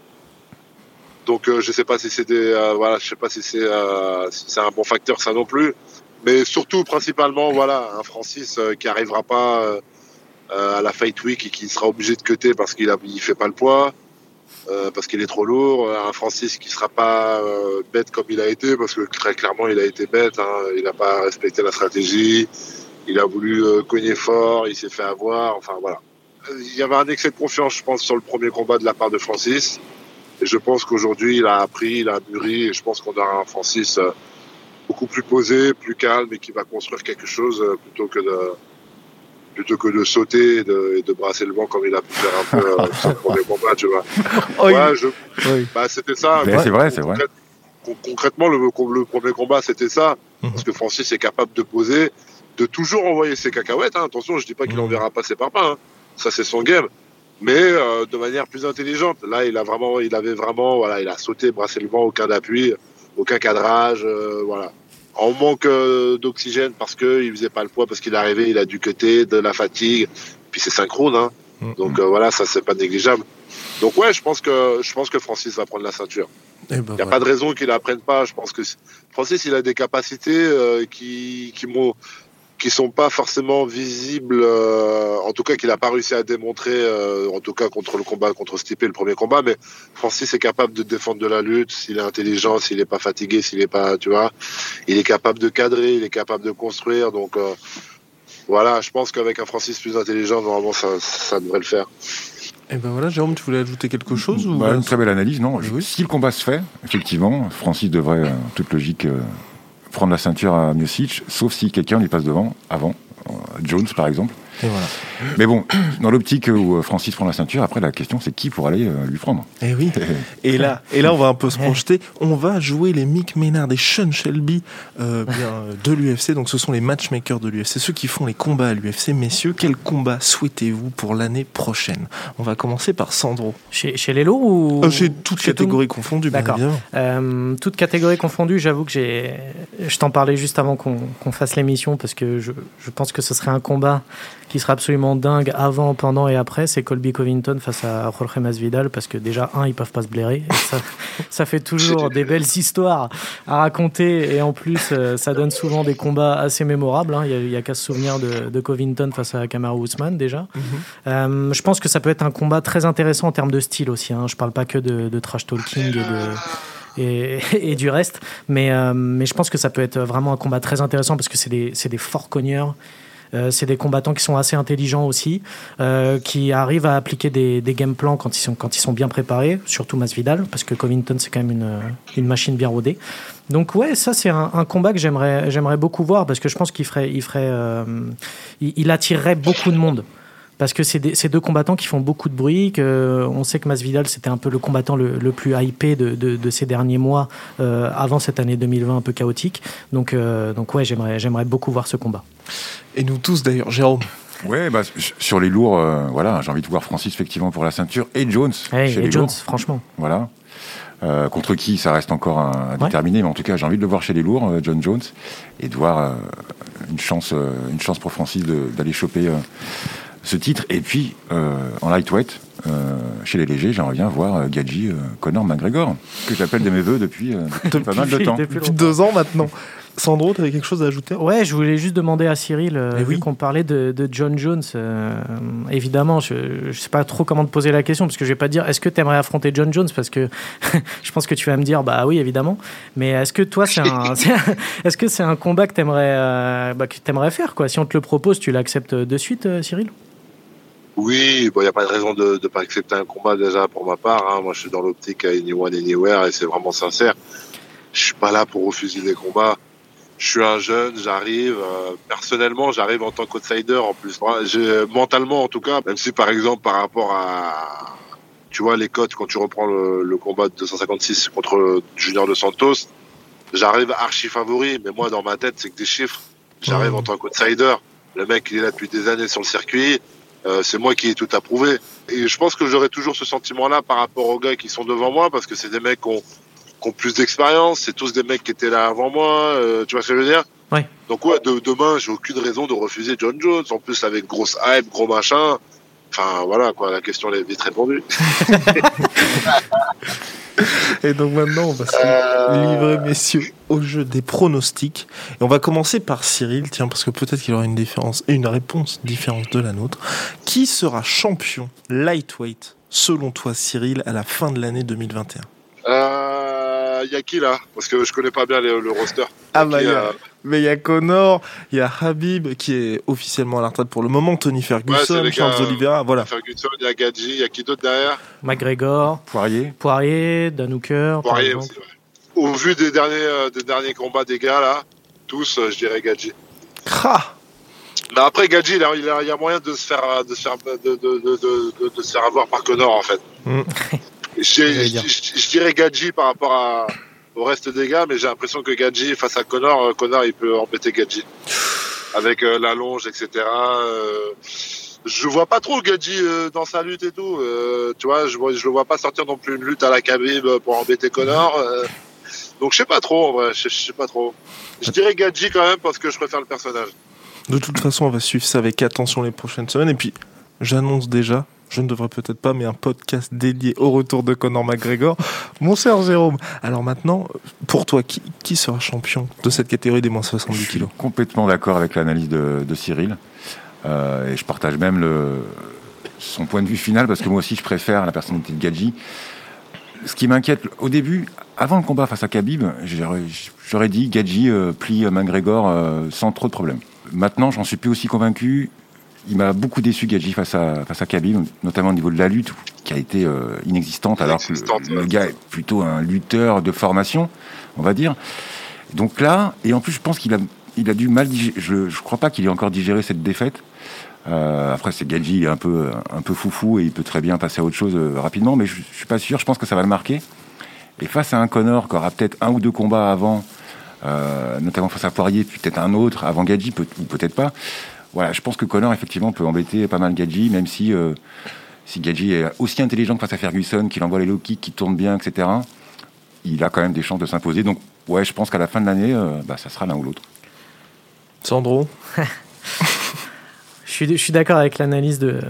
Donc euh, je sais pas si c'est des. euh, voilà, je sais pas si c'est euh, si c'est un bon facteur ça non plus. Mais surtout, principalement, voilà, un Francis euh, qui arrivera pas à la Fight Week et qui sera obligé de cutter parce qu'il a, il fait pas le poids, euh, parce qu'il est trop lourd. Un Francis qui sera pas euh, bête comme il a été, parce que très clairement, il a été bête. Hein, il n'a pas respecté la stratégie. Il a voulu euh, cogner fort, il s'est fait avoir. Enfin voilà. Euh, Il y avait un excès de confiance, je pense, sur le premier combat de la part de Francis. Et je pense qu'aujourd'hui, il a appris, il a mûri, et je pense qu'on aura un Francis euh, beaucoup plus posé, plus calme, et qui va construire quelque chose euh, plutôt que de plutôt que de sauter et de, et de brasser le vent comme il a pu faire un peu euh, <laughs> sur le premier combat, tu vois. Ouais, je, Oui. bah, c'était ça. Mais c'est vrai, c'est vrai. Concrète- con- Concrètement, le, le premier combat, c'était ça. Mhm. Parce que Francis est capable de poser, de toujours envoyer ses cacahuètes. hein. Attention, je dis pas qu'il Mhm. enverra pas ses parpaings. hein. Ça, c'est son game. Mais euh, de manière plus intelligente. Là, il a vraiment, il avait vraiment, voilà, il a sauté, brassé le vent, aucun appui, aucun cadrage, euh, voilà. En manque euh, d'oxygène parce que il faisait pas le poids, parce qu'il est arrivé, il a du côté, de la fatigue, puis c'est synchrone, hein. Mhm. Donc euh, voilà, ça c'est pas négligeable. Donc ouais, je pense que je pense que Francis va prendre la ceinture. Eh ben Il n'y a pas de raison qu'il la prenne pas. Je pense que Francis, il a des capacités euh, qui qui m'ont qui sont pas forcément visibles, euh, en tout cas qu'il n'a pas réussi à démontrer, euh, en tout cas contre le combat contre Stipe, le premier combat. Mais Francis est capable de défendre de la lutte s'il est intelligent, s'il n'est pas fatigué, s'il est pas, tu vois, il est capable de cadrer, il est capable de construire. Donc euh, voilà, je pense qu'avec un Francis plus intelligent, normalement ça, ça devrait le faire. Eh ben voilà, Jérôme, tu voulais ajouter quelque chose ou... Bah, une très belle analyse, non Oui. Si le combat se fait, effectivement, Francis devrait, en toute logique, euh, prendre la ceinture à Miocic, sauf si quelqu'un lui passe devant, avant, euh, Jones par exemple. Mais bon, <clears throat> dans l'optique où Francis prend la ceinture, après la question c'est qui pour aller lui prendre. Et eh oui. <laughs> et là, et là on va un peu se projeter. On va jouer les Mick Maynard et Sean Shelby de l'UFC. Donc ce sont les matchmakers de l'UFC, ceux qui font les combats à l'UFC. Messieurs, quel combat souhaitez-vous pour l'année prochaine? On va commencer par Sandro. Chez, chez les lourds ou euh, Chez toutes catégories confondues, bien évidemment. Euh, toutes catégories confondues, j'avoue que j'ai. Je t'en parlais juste avant qu'on fasse l'émission parce que je, je, pense que ce serait un combat qui sera absolument dingue avant, pendant et après. C'est Colby Covington face à Jorge Masvidal parce que déjà, un, ils peuvent pas se blairer. ça, <laughs> ça, fait toujours des belles histoires à raconter et en plus, euh, ça donne souvent des combats assez mémorables. Hein. Il n'y a, qu'à se souvenir de, de, Covington face à Kamaru Usman déjà. Mhm. euh, je pense que ça peut être un combat très intéressant en termes de style aussi. Hein. Je parle pas que de, de trash talking et de et, et, du reste. Mais, euh, mais je pense que ça peut être vraiment un combat très intéressant parce que c'est des, des forts cogneurs. Euh, c'est des combattants qui sont assez intelligents aussi, euh, qui arrivent à appliquer des, des game plans quand ils, sont, quand ils sont bien préparés, surtout Masvidal, parce que Covington, c'est quand même une, une, machine bien rodée. Donc ouais, ça c'est un, combat que j'aimerais j'aimerais beaucoup voir parce que je pense qu'il ferait il ferait euh, il, attirerait beaucoup de monde parce que c'est ces deux combattants qui font beaucoup de bruit. Que, on sait que Masvidal, c'était un peu le combattant le, le plus hypé de, de, de, ces derniers mois, euh, avant cette année 2020 un peu chaotique. Donc, euh, donc ouais, j'aimerais, j'aimerais beaucoup voir ce combat. Et nous tous d'ailleurs, Jérôme. Ouais, bah, sur les lourds, euh, voilà, j'ai envie de voir Francis effectivement pour la ceinture et Jones. Hey, chez et les Jones, lourds. franchement. Voilà. Euh, contre qui, ça reste encore à, à déterminer, mais en tout cas, j'ai envie de le voir chez les lourds, euh, John Jones, et de voir euh, une chance, euh, une chance pour Francis d'aller choper ce titre. Et puis, en lightweight, chez les légers, j'aimerais bien voir Gadji Connor McGregor, que j'appelle de mes voeux depuis, depuis pas mal de temps. Depuis deux ans maintenant. Sandro, tu avais quelque chose à ajouter Ouais, je voulais juste demander à Cyril, euh, Eh vu oui. qu'on parlait de, de John Jones, euh, évidemment, je ne sais pas trop comment te poser la question, parce que je vais pas te dire, est-ce que tu aimerais affronter John Jones Parce que <laughs> je pense que tu vas me dire, bah oui, évidemment. Mais est-ce que toi, c'est un, <laughs> est-ce que c'est un combat que tu aimerais, bah, que t'aimerais faire quoi Si on te le propose, tu l'acceptes de suite, euh, Cyril? Oui, il n'y a pas de raison de ne pas accepter un combat déjà pour ma part. hein. Moi, je suis dans l'optique à Anyone Anywhere et c'est vraiment sincère. Je suis pas là pour refuser des combats. Je suis un jeune, j'arrive. euh, personnellement, j'arrive en tant qu'outsider en plus. Mentalement, en tout cas, même si par exemple par rapport à, tu vois, les cotes quand tu reprends le, le combat de 256 contre Junior de Santos, j'arrive archi favori. Mais moi, dans ma tête, c'est que des chiffres. J'arrive en tant qu'outsider. Le mec, il est là depuis des années sur le circuit. Euh, c'est moi qui ai tout approuvé. Et je pense que j'aurai toujours ce sentiment-là par rapport aux gars qui sont devant moi, parce que c'est des mecs qui ont, qui ont plus d'expérience, c'est tous des mecs qui étaient là avant moi, euh, tu vois ce que je veux dire? Ouais. Donc ouais, de, demain, j'ai aucune raison de refuser John Jones, en plus avec grosse hype, gros machin. Enfin voilà quoi, la question est vite répondue. <laughs> Et donc maintenant, on va se Euh, livrer, messieurs, au jeu des pronostics. Et on va commencer par Cyril, tiens, parce que peut-être qu'il aura une différence et une réponse différente de la nôtre. Qui sera champion lightweight, selon toi, Cyril, à la fin de l'année 2021 Euh, y a qui là? Parce que je connais pas bien les- le roster. Ah bah, y a- euh, mais il y a Connor, il y a Habib, qui est officiellement à la retraite pour le moment, Tony Ferguson, Charles gars, Oliveira, voilà. Ferguson, il y a Gadji, il y a qui d'autre derrière? McGregor, Poirier. Poirier, Dan Hooker, par Poirier aussi, ouais. Au vu des derniers, euh, des derniers combats des gars là, tous, euh, je dirais Gadji. Mais après Gadji, il, y a moyen de se faire, de se faire, de, de, de, de, de- de se faire avoir par Connor en fait. Mm. Je, dirais Gadji par rapport à, au reste des gars, mais j'ai l'impression que Gadji face à Connor, euh, Connor il peut embêter Gadji avec euh, la longe, etc. Euh, je vois pas trop Gadji euh, dans sa lutte et tout. Euh, tu vois, je je le vois pas sortir non plus une lutte à la Khabib pour embêter Connor. Donc je sais pas trop en vrai, je, sais pas trop. Je dirais Gadji quand même parce que je préfère le personnage. De toute façon, on va suivre ça avec attention les prochaines semaines. Et puis, j'annonce déjà, je ne devrais peut-être pas, mais un podcast dédié au retour de Conor McGregor. Mon cher Jérôme, alors maintenant, pour toi, qui, qui sera champion de cette catégorie des moins 70 Je suis kilos? complètement d'accord avec l'analyse de, de Cyril. Euh, et je partage même le, son point de vue final parce que moi aussi je préfère la personnalité de Gadji. Ce qui m'inquiète au début, avant le combat face à Khabib, j'aurais dit Gadji euh, plie McGregor euh, sans trop de problèmes. Maintenant, j'en suis plus aussi convaincu. Il m'a beaucoup déçu Gadji face à face à Khabib, notamment au niveau de la lutte qui a été euh, inexistante, alors que le, gars est plutôt un lutteur de formation, on va dire. Donc là, et en plus, je pense qu'il a, il a dû mal digérer. Je ne crois pas qu'il ait encore digéré cette défaite. Euh, après, c'est est un peu, un peu foufou et il peut très bien passer à autre chose euh, rapidement, mais je, ne suis pas sûr. Je pense que ça va le marquer. Et face à un Connor qui aura peut-être un ou deux combats avant, euh, notamment face à Poirier, puis peut-être un autre avant Gadji, peut, ou peut-être pas. Voilà, je pense que Connor effectivement peut embêter pas mal Gadji, même si si Gadji est aussi intelligent que face à Ferguson, qu'il envoie les low kicks, qu'il tourne bien, etc. Il a quand même des chances de s'imposer. Donc ouais, je pense qu'à la fin de l'année, bah, ça sera l'un ou l'autre. Sandro? <laughs> je suis, d'accord avec l'analyse de,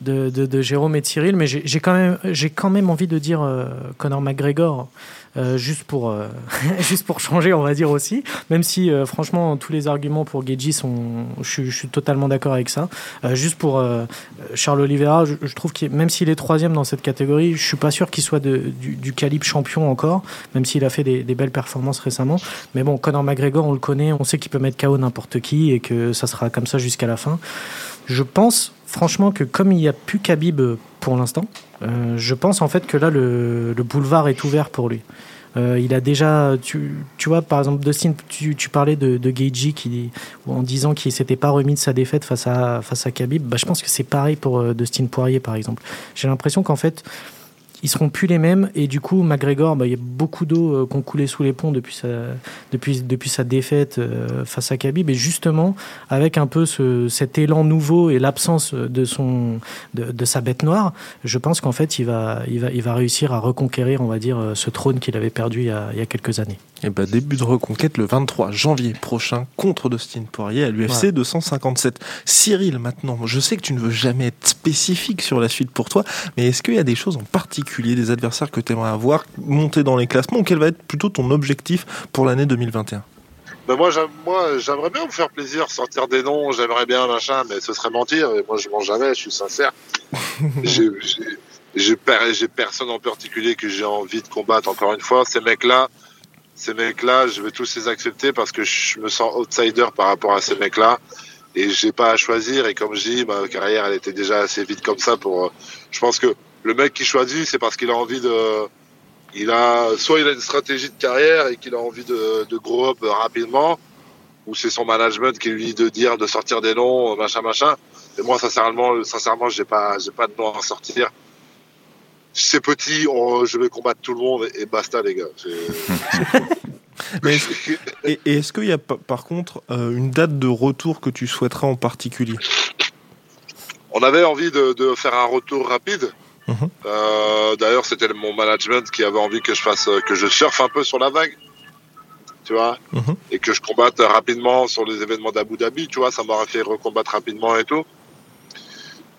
de, Jérôme et Cyril, mais j'ai quand, même, quand même envie de dire euh, Conor McGregor, euh, juste, pour, euh, <laughs> juste pour changer, on va dire aussi, même si franchement tous les arguments pour Geji sont. Je, suis totalement d'accord avec ça. juste pour Charles Oliveira, je, trouve que même s'il est troisième dans cette catégorie, je suis pas sûr qu'il soit du, calibre champion encore, même s'il a fait des, des, belles performances récemment. Mais bon, Conor McGregor, on le connaît, on sait qu'il peut mettre KO n'importe qui et que ça sera comme ça jusqu'à la fin. Je pense franchement que comme il n'y a plus Khabib pour l'instant, euh, je pense en fait que là le, boulevard est ouvert pour lui. Euh, il a déjà, tu, tu, vois, par exemple, Dustin, tu, tu parlais de, de Geiji qui, en disant qu'il s'était pas remis de sa défaite face à, face à Khabib. Bah, je pense que c'est pareil pour euh, Dustin Poirier, par exemple. J'ai l'impression qu'en fait, ils seront plus les mêmes. Et du coup McGregor bah, il y a beaucoup d'eau euh, qui ont coulé sous les ponts depuis sa, depuis, depuis sa défaite euh, face à Khabib et justement avec un peu ce, cet élan nouveau et l'absence de son de, de, sa bête noire je pense qu'en fait il va, il, va, il va réussir à reconquérir on va dire euh, ce trône qu'il avait perdu il y a, il y a quelques années et bah, début de reconquête le 23 janvier prochain contre Dustin Poirier à l'UFC 257 Cyril maintenant je sais que tu ne veux jamais être spécifique sur la suite pour toi mais est-ce qu'il y a des choses en particulier des adversaires que tu aimerais avoir, monter dans les classements, ou quel va être plutôt ton objectif pour l'année 2021 ben moi, j'aimerais bien me faire plaisir, sortir des noms, j'aimerais bien machin, mais ce serait mentir. Et moi, je mens jamais, je suis sincère. <laughs> j'ai personne en particulier que j'ai envie de combattre. Encore une fois, ces mecs-là, ces mecs-là, je vais tous les accepter parce que je me sens outsider par rapport à ces mecs-là et j'ai pas à choisir. Et comme je dis, ma carrière, elle était déjà assez vite comme ça pour. Je pense que le mec qui choisit, c'est parce qu'il a envie de, il a, soit il a une stratégie de carrière et qu'il a envie de, de grow up rapidement, ou c'est son management qui lui dit de dire de sortir des noms, machin, machin. Et moi, sincèrement, sincèrement, j'ai pas, pas de nom à sortir. C'est petit, je vais combattre tout le monde et basta, les gars. <laughs> et, est-ce qu'il y a par contre euh, une date de retour que tu souhaiterais en particulier? On avait envie de, de faire un retour rapide. Mhm. Euh, d'ailleurs, c'était mon management qui avait envie que je fasse, que je surfe un peu sur la vague, tu vois, mhm. et que je combatte rapidement sur les événements d'Abu Dhabi, tu vois, ça m'aurait fait recombattre rapidement et tout.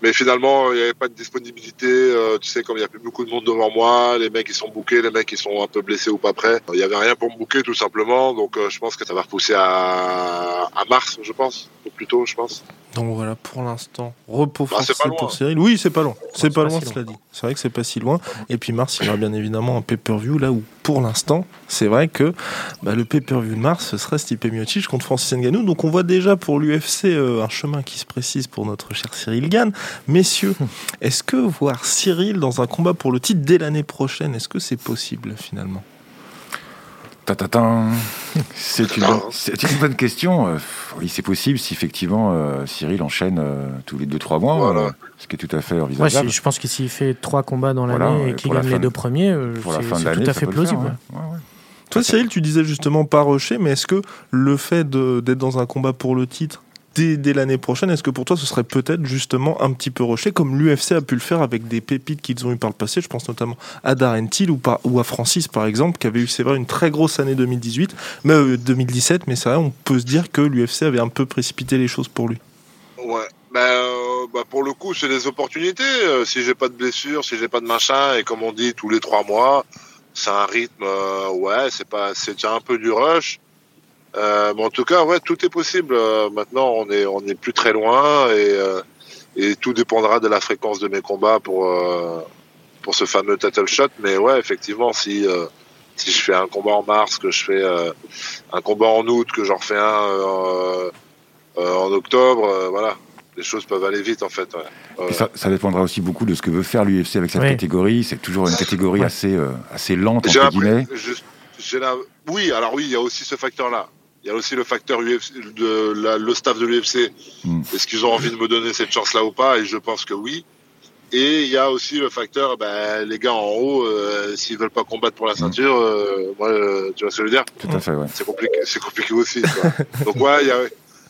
Mais finalement, il n'y avait pas de disponibilité. Euh, tu sais, comme il n'y a plus beaucoup de monde devant moi, les mecs ils sont bookés, les mecs ils sont un peu blessés ou pas prêts. Il n'y avait rien pour me booker tout simplement. Donc euh, je pense que ça va repousser à mars, je pense, ou plus tôt, je pense. Donc voilà, pour l'instant, repos bah, forcé pour Cyril. Oui, c'est pas loin. C'est pas, loin, cela dit. C'est vrai que c'est pas si loin. Et puis mars, il y aura bien évidemment un pay-per-view là où, pour l'instant, c'est vrai que bah, le pay-per-view de mars, ce serait Stipe Miocic contre Francis Ngannou. Donc on voit déjà pour l'UFC euh, un chemin qui se précise pour notre cher Cyril Gann. Messieurs, <laughs> est-ce que voir Cyril dans un combat pour le titre dès l'année prochaine, est-ce que c'est possible finalement? <laughs> c'est une, une, bonne question. Euh, oui, c'est possible si effectivement euh, Cyril enchaîne euh, tous les 2-3 mois, ce qui est tout à fait envisageable. je pense que s'il fait 3 combats dans l'année et qu'il gagne les deux premiers, c'est tout à fait plausible. Toi, Cyril, tu disais justement pas rusher, mais est-ce que le fait d'être dans un combat pour le titre dès, l'année prochaine, est-ce que pour toi ce serait peut-être justement un petit peu rushé comme l'UFC a pu le faire avec des pépites qu'ils ont eu par le passé Je pense notamment à Darren Till ou, à Francis par exemple, qui avait eu, c'est vrai, une très grosse année 2018, mais 2017, euh, mais c'est vrai, on peut se dire que l'UFC avait un peu précipité les choses pour lui. Ouais. Ben, euh, bah, pour le coup, c'est des opportunités. Euh, si j'ai pas de blessure, si j'ai pas de machin, et comme on dit tous les trois mois, c'est un rythme. ouais, c'est pas, c'est un peu du rush. Euh, mais en tout cas, ouais, tout est possible. Euh, maintenant, on est on est plus très loin et euh, et tout dépendra de la fréquence de mes combats pour euh, pour ce fameux title shot. Mais ouais, effectivement, si si je fais un combat en mars, que je fais un combat en août, que j'en refais un en octobre, voilà, les choses peuvent aller vite en fait. Ouais. Ça, ça, dépendra aussi beaucoup de ce que veut faire l'UFC avec cette catégorie. C'est toujours une catégorie assez assez lente entre guillemets. La... Oui, alors oui, il y a aussi ce facteur-là. Il y a aussi le facteur UFC, de la, le staff de l'UFC. Mm. Est-ce qu'ils ont envie de me donner cette chance-là ou pas? Et je pense que oui. Et il y a aussi le facteur, ben, les gars en haut, euh, s'ils veulent pas combattre pour la ceinture, euh, moi, euh, tu vois ce que je veux dire? Tout à fait, ouais. C'est compliqué, c'est compliqué aussi. quoi. <laughs> Donc ouais, il y a,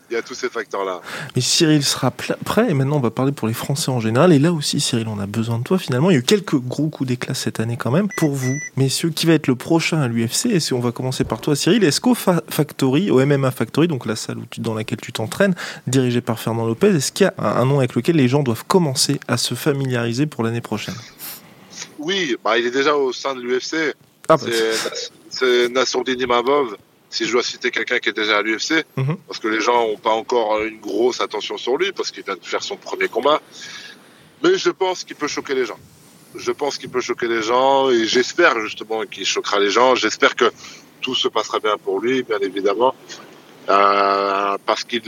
il y a tous ces facteurs-là. Mais Cyril sera prêt et maintenant on va parler pour les Français en général. Et là aussi, Cyril, on a besoin de toi finalement. Il y a eu quelques gros coups d'éclat cette année quand même. Pour vous, messieurs, qui va être le prochain à l'UFC Et si on va commencer par toi, Cyril, est-ce qu'au Fa- Factory, au MMA Factory, donc la salle où tu- dans laquelle tu t'entraînes, dirigée par Fernand Lopez, est-ce qu'il y a un, un nom avec lequel les gens doivent commencer à se familiariser pour l'année prochaine? Oui, bah, il est déjà au sein de l'UFC. Ah, bah, C'est- C'est Nassourdine Imavov, si je dois citer quelqu'un qui est déjà à l'UFC, Mhm. parce que les gens n'ont pas encore une grosse attention sur lui, parce qu'il vient de faire son premier combat. Mais je pense qu'il peut choquer les gens. Je pense qu'il peut choquer les gens, et j'espère justement qu'il choquera les gens. J'espère que tout se passera bien pour lui, bien évidemment. Euh, parce qu'il,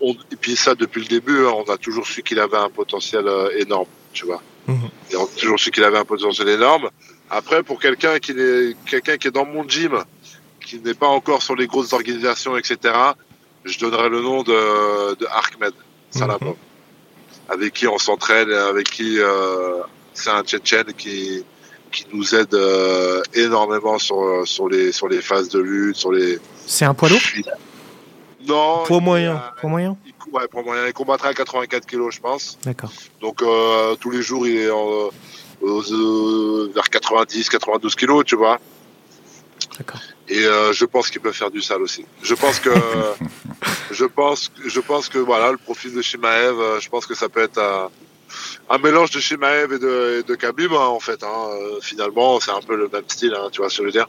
et puis ça depuis le début, hein, on a toujours su qu'il avait un potentiel euh, énorme, tu vois. Mhm. Et on a toujours su qu'il avait un potentiel énorme. Après, pour quelqu'un qui est quelqu'un qui est dans mon gym, qui n'est pas encore sur les grosses organisations, etc., je donnerais le nom de, de Ahmed Salamov, avec qui on s'entraîne, avec qui euh, c'est un Tchétchène qui qui nous aide euh, énormément sur sur les sur les phases de lutte, sur les C'est un poids lourd non Poids moyen. Poids moyen il, ouais, poids moyen. Il combattra à 84 kilos, je pense. D'accord. Donc euh, tous les jours, il est en, aux, vers 90, 92 kilos, tu vois. D'accord. Et euh, je pense qu'il peut faire du sale aussi. Je pense que, <laughs> je pense, je pense que voilà, le profil de Shimaev, euh, je pense que ça peut être un, un mélange de Shimaev et de, et de Khabib hein, en fait. Hein. Euh, Finalement, c'est un peu le même style, hein, tu vois ce que je veux dire.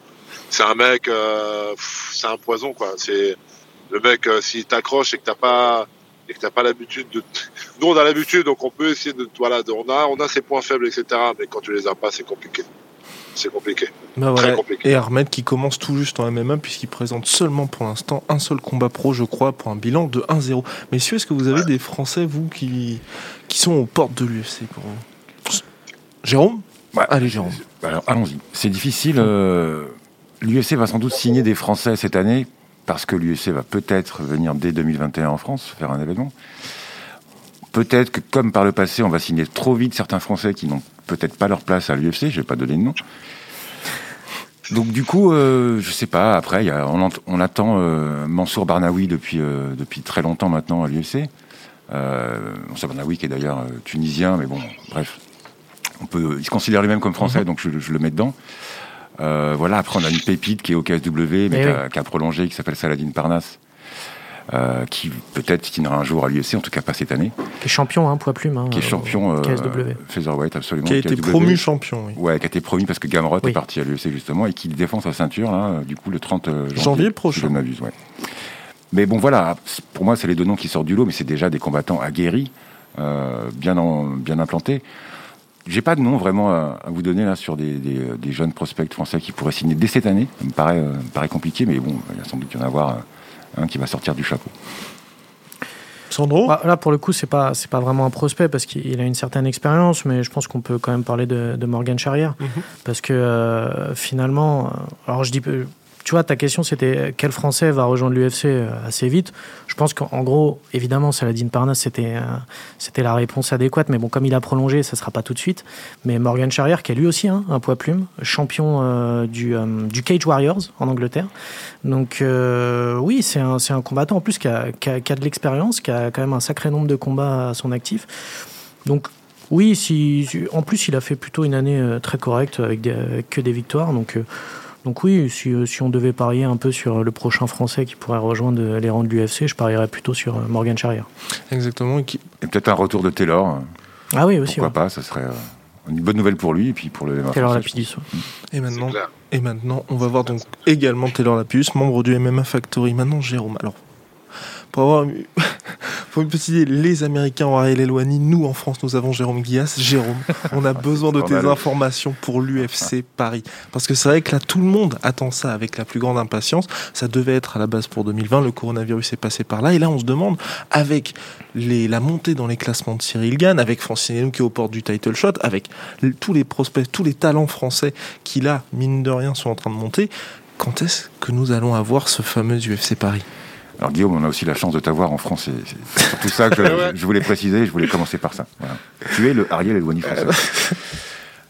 C'est un mec, euh, c'est un poison quoi. C'est le mec euh, s'il t'accroche et que t'as pas et que t'as pas l'habitude de. Nous on a l'habitude, donc on peut essayer de voilà, de- on a on a ses points faibles, etc. Mais quand tu les as pas, c'est compliqué. C'est compliqué. Bah Très compliqué. Et Ahmed qui commence tout juste en MMA puisqu'il présente seulement pour l'instant un seul combat pro, je crois, pour un bilan de 1-0. Messieurs, est-ce que vous avez des Français, vous, qui, qui sont aux portes de l'UFC pour vous? Jérôme? Allez, Jérôme. Alors, allons-y. C'est difficile. euh, L'UFC va sans doute signer des Français cette année parce que l'UFC va peut-être venir dès 2021 en France faire un événement. Peut-être que, comme par le passé, on va signer trop vite certains Français qui n'ont peut-être pas leur place à l'UFC. Je vais pas donner de nom. Donc du coup, euh, je sais pas. Après, il y a, on, attend euh, Mansour Barnaoui depuis euh, depuis très longtemps maintenant à l'UFC. Euh, Mansour Barnaoui qui est d'ailleurs tunisien, mais bon, bref, on peut, il se considère lui-même comme français, donc je, je le mets dedans. Voilà. Après, on a une pépite qui est au KSW, mais Eh qui, oui. a, qui a prolongé, qui s'appelle Saladin Parnasse, euh, qui peut-être signera un jour à l'UFC, en tout cas pas cette année, Qui est champion, hein, poids plume. hein, qui est champion euh, KSW. featherweight absolument. Qui a été KSW. promu champion, oui. Ouais, qui a été promu parce que Gamrot Oui. est parti à l'UFC justement et qui défend sa ceinture là, euh, du coup le 30 janvier, Janvier Si prochain. je ne m'abuse, ouais. Mais bon voilà, pour moi c'est les deux noms qui sortent du lot, mais c'est déjà des combattants aguerris, euh, bien en- bien implantés. J'ai pas de nom vraiment à, à vous donner là sur des, des, euh, des jeunes prospects français qui pourraient signer dès cette année. Ça me paraît, euh, me paraît compliqué, mais bon, il y a sans doute y en avoir un qui va sortir du chapeau. Sandro Ah, Là, pour le coup, c'est pas c'est pas vraiment un prospect parce qu'il a une certaine expérience, mais je pense qu'on peut quand même parler de, de Morgan Charrière Mhm. parce que euh, finalement, euh, alors je dis, tu vois, ta question c'était euh, quel Français va rejoindre l'UFC euh, assez vite? Je pense qu'en en gros, évidemment, Saladin Parnasse c'était euh, c'était la réponse adéquate, mais bon, comme il a prolongé, ça sera pas tout de suite. Mais Morgan Charrière, qui est lui aussi hein, un poids plume, champion du du Cage Warriors en Angleterre. Donc oui, c'est un, un combattant en plus qui a, qui a- qui a de l'expérience, qui a quand même un sacré nombre de combats à son actif. Donc oui, si, en plus il a fait plutôt une année très correcte avec, des- avec que des victoires. Donc, donc oui, si, euh, si on devait parier un peu sur le prochain Français qui pourrait rejoindre euh, les rangs de l'UFC, je parierais plutôt sur euh, Morgan Charrière. Exactement. et qui- Et peut-être un retour de Taylor, Ah oui, aussi. pourquoi ouais. pas, ça serait une bonne nouvelle pour lui et puis pour le Taylor Lapidus. Et maintenant, clair. et maintenant, on va voir donc également Taylor Lapus, membre du MMA Factory. Maintenant, Jérôme. Alors, pour avoir <laughs> pour une petite idée, les Américains ont Ariel Elwani, nous en France, nous avons Jérôme Guillas. Jérôme, <laughs> on a besoin de tes informations pour l'UFC Paris. Parce que c'est vrai que là, tout le monde attend ça avec la plus grande impatience. Ça devait être à la base pour 2020, le coronavirus est passé par là. Et là, on se demande, avec les, la montée dans les classements de Cyril Gann, avec Francine Hénou qui est aux portes du title shot, avec tous les prospects, tous les talents français qui là, mine de rien, sont en train de monter. quand est-ce que nous allons avoir ce fameux UFC Paris? Alors Guillaume, on a aussi la chance de t'avoir en France. et C'est surtout ça que <laughs> je, je voulais préciser. Je voulais commencer par ça. Voilà. Tu es le Ariel Elouani français. <laughs>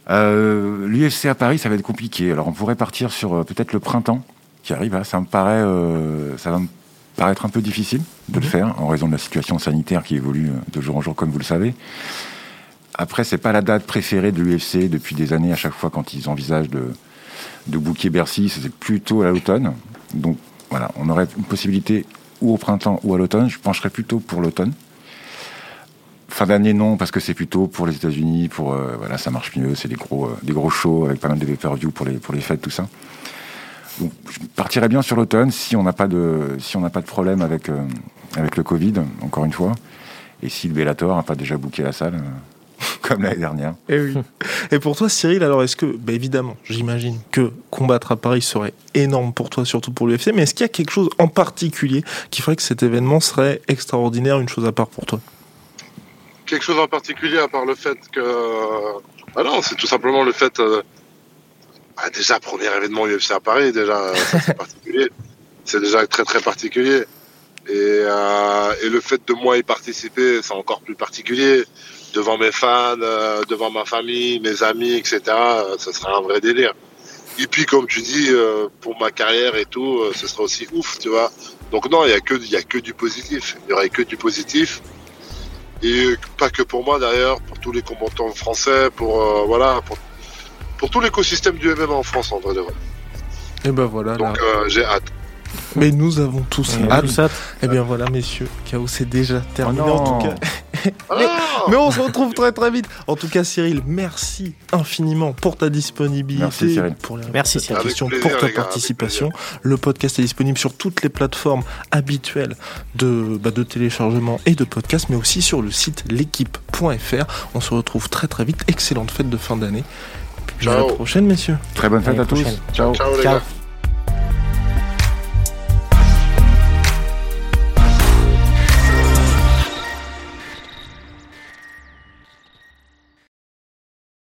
Euh, L'UFC à Paris, ça va être compliqué. Alors on pourrait partir sur euh, peut-être le printemps qui arrive. hein. Ça me paraît, euh, ça va me paraître un peu difficile de le faire en raison de la situation sanitaire qui évolue euh, de jour en jour, comme vous le savez. Après, c'est pas la date préférée de l'UFC depuis des années. À chaque fois, quand ils envisagent de, de Bercy, c'est plutôt à l'automne. Donc on aurait une possibilité ou au printemps ou à l'automne. Je pencherais plutôt pour l'automne. Fin d'année, non, parce que c'est plutôt pour les États-Unis. Pour euh, voilà, ça marche mieux. C'est des gros, euh, des gros shows avec pas mal de pay-per-view pour les pour les fêtes, tout ça. Je partirais bien sur l'automne si on n'a pas de si pas de problème avec euh, avec le Covid. Encore une fois, et si le Bellator n'a pas déjà booké la salle, <laughs> comme l'année dernière. Et oui. Et pour toi, Cyril, alors est-ce que, bah évidemment, j'imagine que combattre à Paris serait énorme pour toi, surtout pour l'UFC, mais est-ce qu'il y a quelque chose en particulier qui ferait que cet événement serait extraordinaire, une chose à part pour toi? Quelque chose en particulier à part le fait que. Ah non, c'est tout simplement le fait. euh, bah, déjà, premier événement UFC à Paris, déjà, ça, c'est <laughs> particulier. C'est déjà très très particulier. Et, euh, et le fait de moi y participer, c'est encore plus particulier. Devant mes fans, euh, devant ma famille, mes amis, etc. euh, Ça sera un vrai délire. Et puis, comme tu dis, euh, pour ma carrière et tout, euh, ce sera aussi ouf, tu vois. Donc non, il y a que il y a que du positif. Il y aurait que du positif. Et pas que pour moi d'ailleurs, pour tous les combattants français, pour voilà, pour, pour tout l'écosystème du MMA en France en vrai de vrai. Et ben voilà, là. Donc j'ai hâte. Mais nous avons tous hâte. tout ça, Et bien voilà, messieurs, KO c'est déjà terminé Oh en tout cas. <laughs> Ah Mais on se retrouve très très vite. En tout cas, Cyril, merci infiniment pour ta disponibilité, Merci, Cyril. pour les Merci, Cyril. plaisir, pour ta participation. Le podcast est disponible sur toutes les plateformes habituelles de, bah, de téléchargement et de podcast, mais aussi sur le site l'équipe.fr. On se retrouve très très vite. Excellente fête de fin d'année. À la prochaine, messieurs. Très bonne fête à tous. Ciao. Ciao les Ciao. gars.